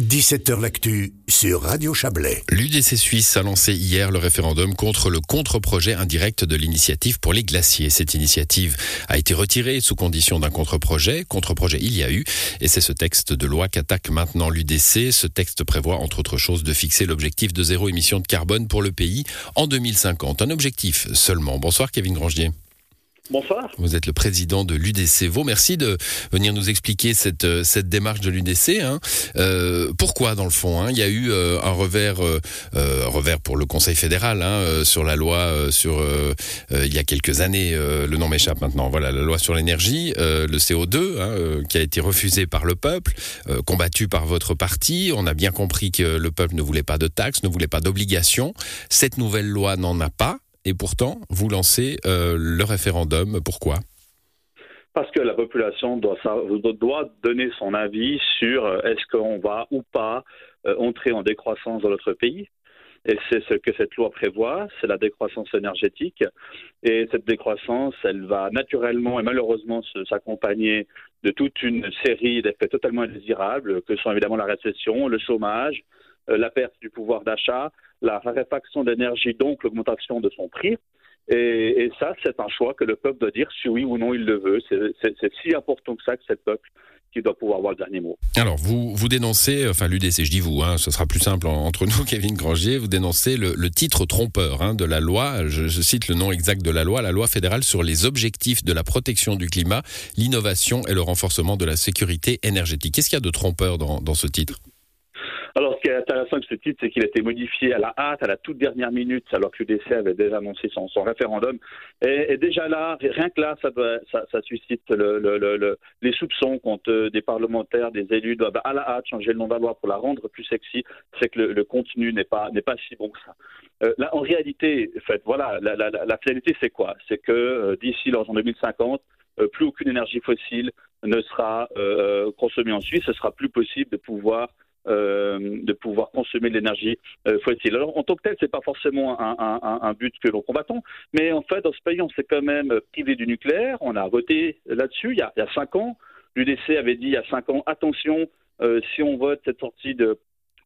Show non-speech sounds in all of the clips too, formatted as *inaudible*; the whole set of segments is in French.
17h L'actu sur Radio Chablais. L'UDC Suisse a lancé hier le référendum contre le contre-projet indirect de l'initiative pour les glaciers. Cette initiative a été retirée sous condition d'un contre-projet. Contre-projet il y a eu. Et c'est ce texte de loi qu'attaque maintenant l'UDC. Ce texte prévoit, entre autres choses, de fixer l'objectif de zéro émission de carbone pour le pays en 2050. Un objectif seulement. Bonsoir Kevin Grangier. Bonsoir. Vous êtes le président de l'UDC Vaud. Merci de venir nous expliquer cette, euh, cette démarche de l'UDC. Hein. Euh, pourquoi, dans le fond hein, Il y a eu euh, un revers, revers pour le Conseil fédéral hein, sur la loi sur il y a quelques années. le nom m'échappe maintenant. Voilà, la loi sur l'énergie, le CO2, qui a été refusé par le peuple, combattu par votre parti. On a bien compris que le peuple ne voulait pas de taxes, ne voulait pas d'obligations. Cette nouvelle loi n'en a pas et pourtant, vous lancez euh, le référendum. Pourquoi? Parce que la population doit, donner son avis sur euh, est-ce qu'on va ou pas euh, entrer en décroissance dans notre pays. Et c'est ce que cette loi prévoit, c'est la décroissance énergétique. Et cette décroissance, elle va naturellement et malheureusement s'accompagner de toute une série d'effets totalement indésirables, que sont évidemment la récession, le chômage, la perte du pouvoir d'achat, la raréfaction d'énergie, donc l'augmentation de son prix. Et, ça, c'est un choix que le peuple doit dire si oui ou non il le veut. C'est si important que ça que c'est le peuple qui doit pouvoir avoir le dernier mot. Alors, vous, vous dénoncez, enfin l'UDC, je dis vous, hein, ce sera plus simple entre nous, *laughs* Kevin Grangier, vous dénoncez le, titre trompeur hein, de la loi, je, cite le nom exact de la loi, la loi fédérale sur les objectifs de la protection du climat, l'innovation et le renforcement de la sécurité énergétique. Qu'est-ce qu'il y a de trompeur dans ce titre? Alors, ce qui est intéressant avec ce titre, c'est qu'il a été modifié à la hâte, à la toute dernière minute, alors que l'UDC avait déjà annoncé son, référendum. Et, déjà là, rien que là, ça, suscite les soupçons contre des parlementaires, des élus doivent à la hâte changer le nom de la loi pour la rendre plus sexy. C'est que le, contenu n'est pas, pas si bon que ça. Euh, là, en réalité, en voilà, la, finalité, c'est quoi? C'est que euh, d'ici l'an 2050, euh, plus aucune énergie fossile ne sera consommée en Suisse. Ce sera plus possible de pouvoir euh, de pouvoir consommer de l'énergie euh, fossile. Alors en tant que tel, c'est pas forcément un, but que l'on combattons, mais en fait dans ce pays, on s'est quand même privé du nucléaire. On a voté là-dessus il, y a, il y a cinq ans. L'UDC avait dit il y a cinq ans attention, euh, si on vote cette sortie de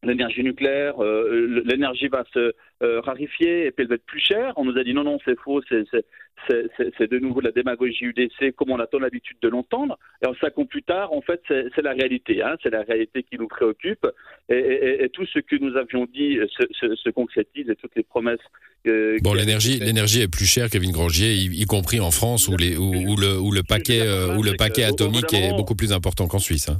l'énergie nucléaire, euh, l'énergie va se euh, rarifier et puis elle va être plus chère. On nous a dit non, non, c'est faux, c'est de nouveau de la démagogie UDC comme on a tant l'habitude de l'entendre. Et en cinq ans plus tard, en fait, c'est la réalité. Hein, c'est la réalité qui nous préoccupe. Et, tout ce que nous avions dit se, concrétise et toutes les promesses. Euh, bon, l'énergie, l'énergie est plus chère, Kevin Grangier, y, compris en France où, les, où, le, où le, paquet, où le paquet atomique est beaucoup plus important qu'en Suisse. Hein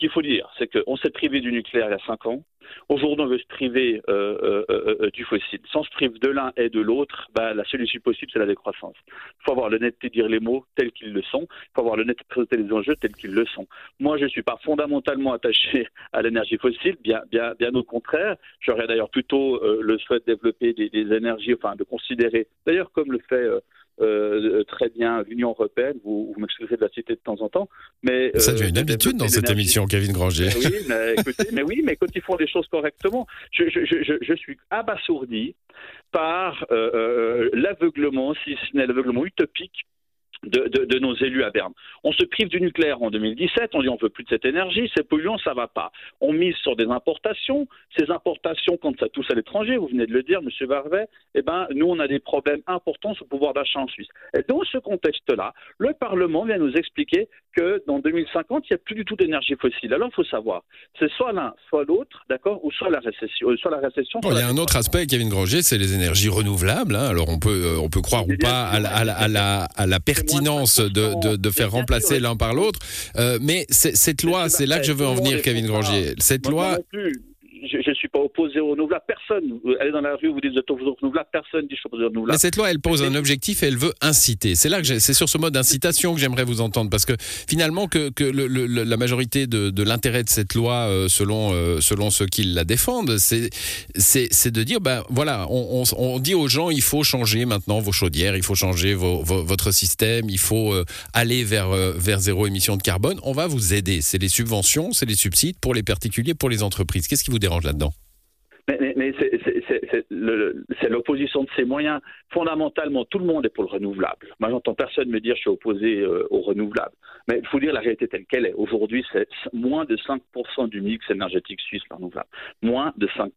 qu'il faut dire, c'est qu'on s'est privé du nucléaire il y a cinq ans. Aujourd'hui, on veut se priver euh, euh, euh, du fossile. Sans se priver de l'un et de l'autre, bah, la solution possible, c'est la décroissance. Il faut avoir l'honnêteté de dire les mots tels qu'ils le sont. Il faut avoir l'honnêteté de présenter les enjeux tels qu'ils le sont. Moi, je ne suis pas fondamentalement attaché *laughs* à l'énergie fossile, bien, au contraire. J'aurais d'ailleurs plutôt le souhait de développer des, énergies, enfin de considérer, d'ailleurs comme le fait euh, très bien l'Union européenne. Vous, vous m'excuserez de la citer de temps en temps, mais ça devient une euh, habitude dans cette émission, Kevin Granger. Oui, mais, *laughs* écoutez, mais, oui, mais quand ils font les choses correctement, je, je, je, je suis abasourdi par euh, l'aveuglement, si ce n'est l'aveuglement utopique de, nos élus à Berne. On se prive du nucléaire en 2017, on dit on veut plus de cette énergie, c'est polluant, ça va pas. On mise sur des importations, ces importations quand ça touche à l'étranger, vous venez de le dire, Monsieur Varvet, eh ben nous on a des problèmes importants sur le pouvoir d'achat en Suisse. Et dans ce contexte-là, le Parlement vient nous expliquer que dans 2050 il n'y a plus du tout d'énergie fossile. Alors il faut savoir, c'est soit l'un, soit l'autre, d'accord, ou soit la récession, euh, soit la récession. il y a un autre aspect, Kevin Granger, c'est les énergies renouvelables. Hein. Alors on peut euh, on peut croire ou pas à la, à la, à la pertinence de, de, faire remplacer l'un par l'autre. Euh, mais cette loi, c'est là que je veux en venir, Kevin Grangier. Cette loi je ne suis pas opposé aux renouvelables. Personne, allez dans la rue, vous dites vous êtes opposé. Personne dit je cette loi, elle pose un objectif et elle veut inciter. C'est là que c'est sur ce mode d'incitation que j'aimerais vous entendre parce que finalement que, la majorité de, l'intérêt de cette loi, euh, selon euh, selon ceux qui la défendent, c'est de dire ben voilà, on, dit aux gens il faut changer maintenant vos chaudières, il faut changer votre système, il faut euh, aller vers vers zéro émission de carbone. On va vous aider. C'est les subventions, c'est les subsides pour les particuliers, pour les entreprises. Qu'est-ce qui vous dérange là-dedans? Mais, c'est l'opposition de ces moyens. Fondamentalement, tout le monde est pour le renouvelable. Moi, j'entends personne me dire je suis opposé euh, au renouvelable. Mais il faut dire la réalité telle qu'elle est. Aujourd'hui, c'est moins de 5% du mix énergétique suisse renouvelable. Moins de 5%.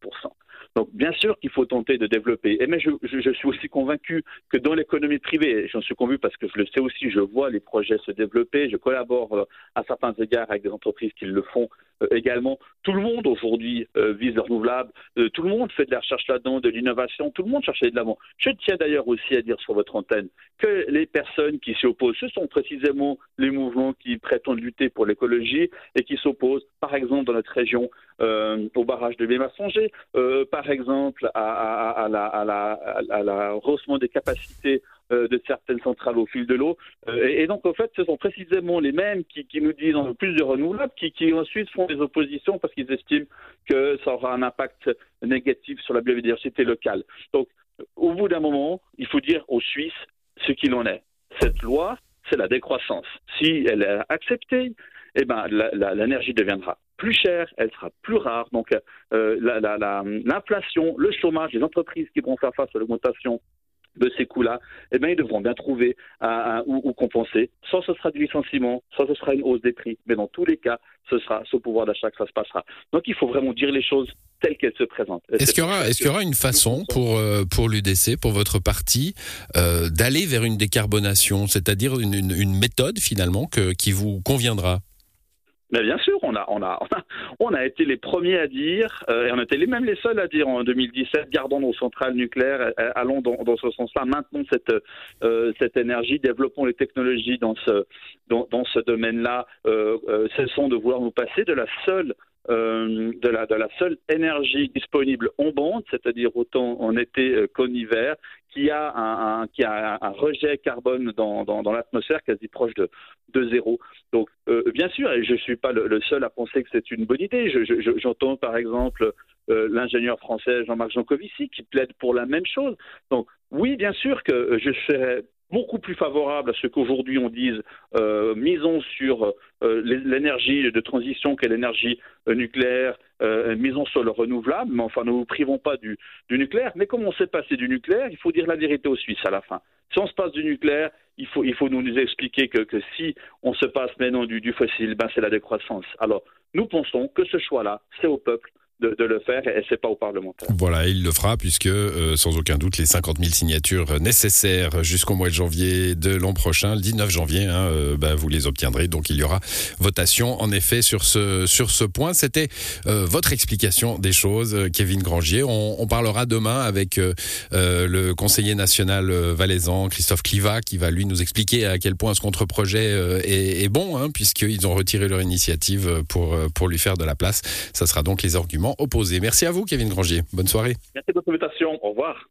Donc, bien sûr qu'il faut tenter de développer. Et mais je, suis aussi convaincu que dans l'économie privée, j'en suis convaincu parce que je le sais aussi, je vois les projets se développer, je collabore euh, à certains égards avec des entreprises qui le font euh, également. Tout le monde aujourd'hui euh, vise le renouvelable, tout le monde fait de la recherche là-dedans, de l'innovation, tout le monde cherche de l'avant. Je tiens d'ailleurs aussi à dire sur votre antenne que les personnes qui s'y opposent, ce sont précisément les mouvements qui prétendent lutter pour l'écologie et qui s'opposent, par exemple, dans notre région, au barrage de Bémassonger, par exemple, à, la, à la rehaussement des capacités euh, de certaines centrales au fil de l'eau. Euh, et, donc, en fait, ce sont précisément les mêmes qui, nous disent en plus de renouvelables, qui, qui, ensuite font des oppositions parce qu'ils estiment que ça aura un impact négatif sur la biodiversité locale. Donc, au bout d'un moment, il faut dire aux Suisses ce qu'il en est. Cette loi, c'est la décroissance. Si elle est acceptée, eh ben, l'énergie deviendra plus chère, elle sera plus rare. Donc, euh, l'inflation, le chômage, les entreprises qui vont faire face à l'augmentation de ces coûts-là, eh bien, ils devront bien trouver un, ou, compenser. Soit ce sera du licenciement, soit ce sera une hausse des prix. Mais dans tous les cas, ce sera ce pouvoir d'achat que ça se passera. Donc, il faut vraiment dire les choses telles qu'elles se présentent. Est-ce qu'il y aura, est qu'il y aura une façon pour, euh, pour l'UDC, pour votre parti, euh, d'aller vers une décarbonation, c'est-à-dire une, une, méthode finalement que, qui vous conviendra? Mais bien sûr, on a, on a, *laughs* on a, été les premiers à dire, euh, et on était les même les seuls à dire en 2017, gardons nos centrales nucléaires, euh, euh, allons dans, ce sens-là, maintenons cette, cette énergie, développons les technologies dans ce, dans, dans ce domaine-là, cessons de vouloir nous passer de la seule de, la, de la seule énergie disponible en bande, c'est-à-dire autant en été qu'en hiver, qui a un, qui a un rejet carbone dans, dans, l'atmosphère quasi proche de, de zéro. Donc, euh, bien sûr, et je ne suis pas le, seul à penser que c'est une bonne idée. J'entends par exemple euh, l'ingénieur français Jean-Marc Jancovici qui plaide pour la même chose. Donc, oui, bien sûr que je serais beaucoup plus favorable à ce qu'aujourd'hui on dise euh, misons sur euh, l'énergie de transition qu'est l'énergie euh, nucléaire, misons sur le renouvelable, mais enfin ne nous privons pas du, nucléaire. Mais comme on s'est passé du nucléaire, il faut dire la vérité aux Suisses à la fin. Si on se passe du nucléaire, il faut, il faut nous, expliquer que, si on se passe maintenant du, du fossile, ben c'est la décroissance. Alors nous pensons que ce choix-là, c'est au peuple de, le faire et c'est pas aux parlementaires. Voilà, il le fera puisque euh, sans aucun doute les 50 000 signatures nécessaires jusqu'au mois de janvier de l'an prochain, le 19 janvier, hein, euh, bah, vous les obtiendrez. Donc il y aura votation en effet sur ce sur ce point. C'était euh, votre explication des choses, Kevin Grangier. On, parlera demain avec le conseiller national valaisan Christophe Cliva qui va lui nous expliquer à quel point ce contre-projet est, est, bon, hein, puisqu'ils ont retiré leur initiative pour pour lui faire de la place. Ça sera donc les arguments opposé. Merci à vous, Kevin Grangier. Bonne soirée. Merci de votre invitation. Au revoir.